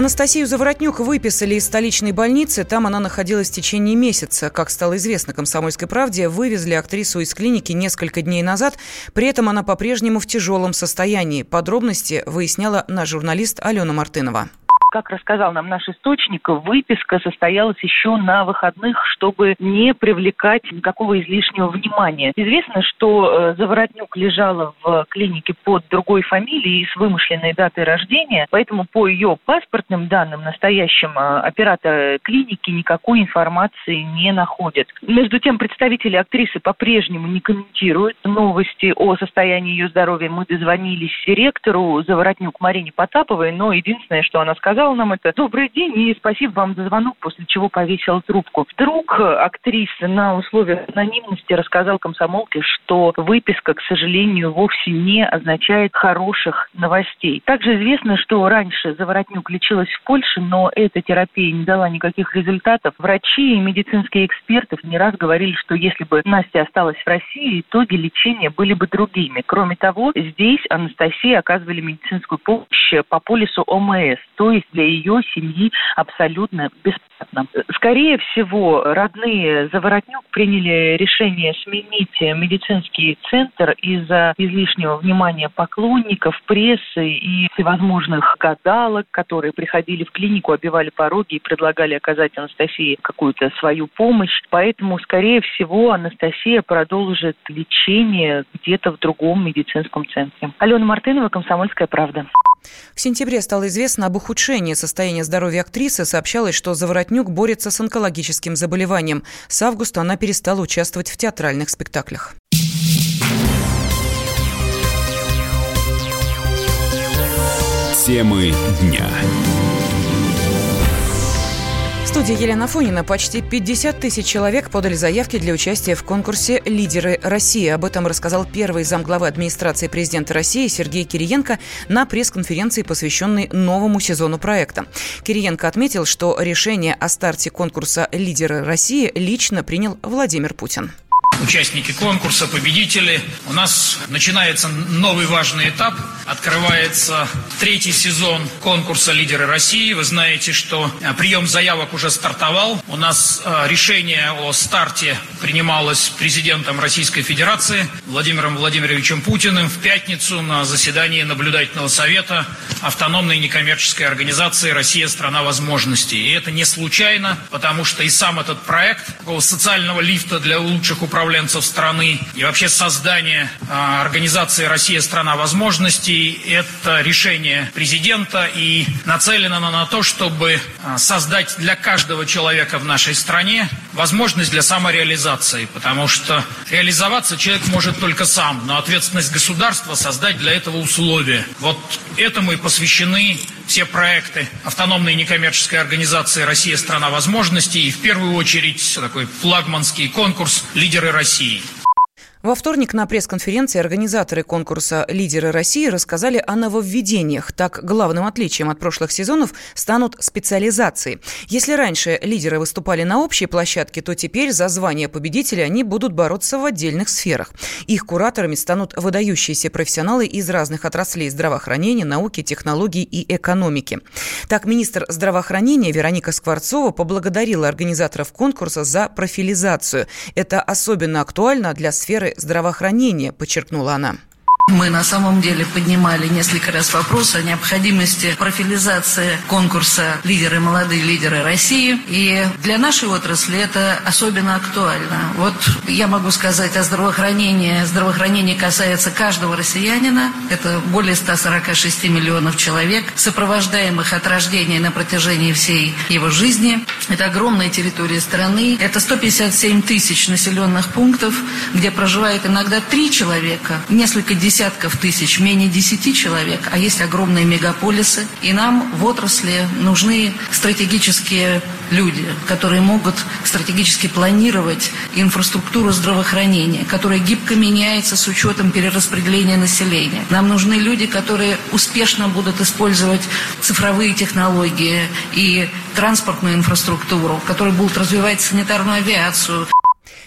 Анастасию Заворотнюк выписали из столичной больницы. Там она находилась в течение месяца. Как стало известно «Комсомольской правде», вывезли актрису из клиники несколько дней назад. При этом она по-прежнему в тяжелом состоянии. Подробности выясняла наш журналист Алена Мартынова как рассказал нам наш источник, выписка состоялась еще на выходных, чтобы не привлекать никакого излишнего внимания. Известно, что э, Заворотнюк лежала в клинике под другой фамилией и с вымышленной датой рождения, поэтому по ее паспортным данным настоящим э, оператор клиники никакой информации не находят. Между тем, представители актрисы по-прежнему не комментируют новости о состоянии ее здоровья. Мы дозвонились директору Заворотнюк Марине Потаповой, но единственное, что она сказала, сказал нам это «Добрый день и спасибо вам за звонок», после чего повесил трубку. Вдруг актриса на условиях анонимности рассказал комсомолке, что выписка, к сожалению, вовсе не означает хороших новостей. Также известно, что раньше Заворотнюк лечилась в Польше, но эта терапия не дала никаких результатов. Врачи и медицинские эксперты не раз говорили, что если бы Настя осталась в России, итоги лечения были бы другими. Кроме того, здесь Анастасии оказывали медицинскую помощь по полису ОМС, то есть для ее семьи абсолютно бесплатно. Скорее всего, родные Заворотнюк приняли решение сменить медицинский центр из-за излишнего внимания поклонников, прессы и всевозможных гадалок, которые приходили в клинику, обивали пороги и предлагали оказать Анастасии какую-то свою помощь. Поэтому, скорее всего, Анастасия продолжит лечение где-то в другом медицинском центре. Алена Мартынова, «Комсомольская правда». В сентябре стало известно об ухудшении состояния здоровья актрисы. Сообщалось, что Заворотнюк борется с онкологическим заболеванием. С августа она перестала участвовать в театральных спектаклях. Темы дня студии Елена Фонина почти 50 тысяч человек подали заявки для участия в конкурсе «Лидеры России». Об этом рассказал первый замглавы администрации президента России Сергей Кириенко на пресс-конференции, посвященной новому сезону проекта. Кириенко отметил, что решение о старте конкурса «Лидеры России» лично принял Владимир Путин участники конкурса, победители. У нас начинается новый важный этап. Открывается третий сезон конкурса «Лидеры России». Вы знаете, что э, прием заявок уже стартовал. У нас э, решение о старте принималось президентом Российской Федерации Владимиром Владимировичем Путиным в пятницу на заседании наблюдательного совета автономной некоммерческой организации «Россия – страна возможностей». И это не случайно, потому что и сам этот проект социального лифта для лучших управленцев управленцев страны. И вообще создание а, организации «Россия – страна возможностей» – это решение президента и нацелено на то, чтобы а, создать для каждого человека в нашей стране возможность для самореализации, потому что реализоваться человек может только сам, но ответственность государства создать для этого условия. Вот этому и посвящены все проекты автономной некоммерческой организации «Россия – страна возможностей» и в первую очередь такой флагманский конкурс «Лидеры России». Во вторник на пресс-конференции организаторы конкурса «Лидеры России» рассказали о нововведениях. Так, главным отличием от прошлых сезонов станут специализации. Если раньше лидеры выступали на общей площадке, то теперь за звание победителя они будут бороться в отдельных сферах. Их кураторами станут выдающиеся профессионалы из разных отраслей здравоохранения, науки, технологий и экономики. Так, министр здравоохранения Вероника Скворцова поблагодарила организаторов конкурса за профилизацию. Это особенно актуально для сферы здравоохранения, подчеркнула она. Мы на самом деле поднимали несколько раз вопрос о необходимости профилизации конкурса «Лидеры молодые лидеры России». И для нашей отрасли это особенно актуально. Вот я могу сказать о здравоохранении. Здравоохранение касается каждого россиянина. Это более 146 миллионов человек, сопровождаемых от рождения на протяжении всей его жизни. Это огромная территория страны. Это 157 тысяч населенных пунктов, где проживает иногда три человека, несколько десятков десятков тысяч, менее десяти человек, а есть огромные мегаполисы. И нам в отрасли нужны стратегические люди, которые могут стратегически планировать инфраструктуру здравоохранения, которая гибко меняется с учетом перераспределения населения. Нам нужны люди, которые успешно будут использовать цифровые технологии и транспортную инфраструктуру, которые будут развивать санитарную авиацию.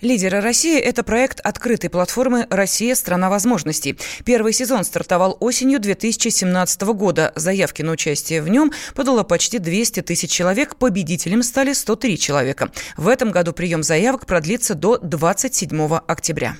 «Лидеры России» — это проект открытой платформы «Россия – страна возможностей». Первый сезон стартовал осенью 2017 года. Заявки на участие в нем подало почти 200 тысяч человек. Победителем стали 103 человека. В этом году прием заявок продлится до 27 октября.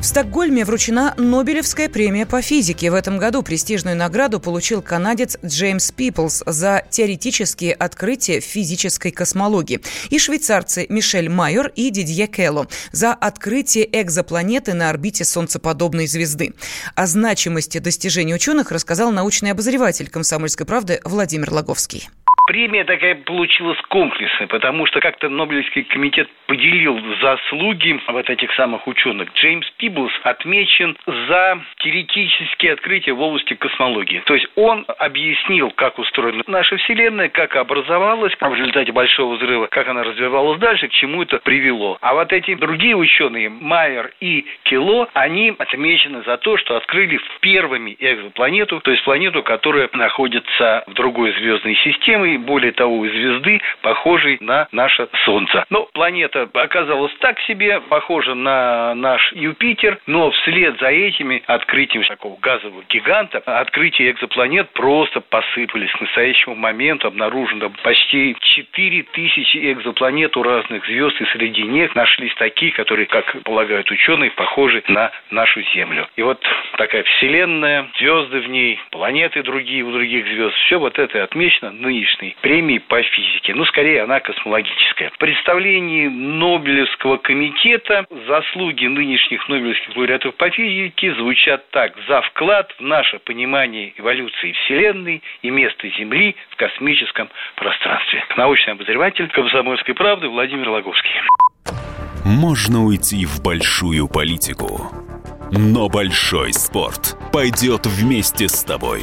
В Стокгольме вручена Нобелевская премия по физике. В этом году престижную награду получил канадец Джеймс Пиплс за теоретические открытия физической космологии. И швейцарцы Мишель Майор и Дидье Келло за открытие экзопланеты на орбите солнцеподобной звезды. О значимости достижений ученых рассказал научный обозреватель «Комсомольской правды» Владимир Логовский премия такая получилась комплексная, потому что как-то Нобелевский комитет поделил заслуги вот этих самых ученых. Джеймс Пиблс отмечен за теоретические открытия в области космологии. То есть он объяснил, как устроена наша Вселенная, как образовалась в результате Большого взрыва, как она развивалась дальше, к чему это привело. А вот эти другие ученые, Майер и Кило, они отмечены за то, что открыли первыми экзопланету, то есть планету, которая находится в другой звездной системе, более того, звезды, похожей на наше Солнце. Но планета оказалась так себе, похожа на наш Юпитер, но вслед за этими открытиями такого газового гиганта, открытия экзопланет просто посыпались. К настоящему моменту обнаружено почти 4000 экзопланет у разных звезд, и среди них нашлись такие, которые, как полагают ученые, похожи на нашу Землю. И вот такая Вселенная, звезды в ней, планеты другие у других звезд, все вот это отмечено нынешней Нобелевской премии по физике. Ну, скорее, она космологическая. В представлении Нобелевского комитета заслуги нынешних Нобелевских лауреатов по физике звучат так. За вклад в наше понимание эволюции Вселенной и места Земли в космическом пространстве. Научный обозреватель Комсомольской правды Владимир Логовский. Можно уйти в большую политику, но большой спорт пойдет вместе с тобой.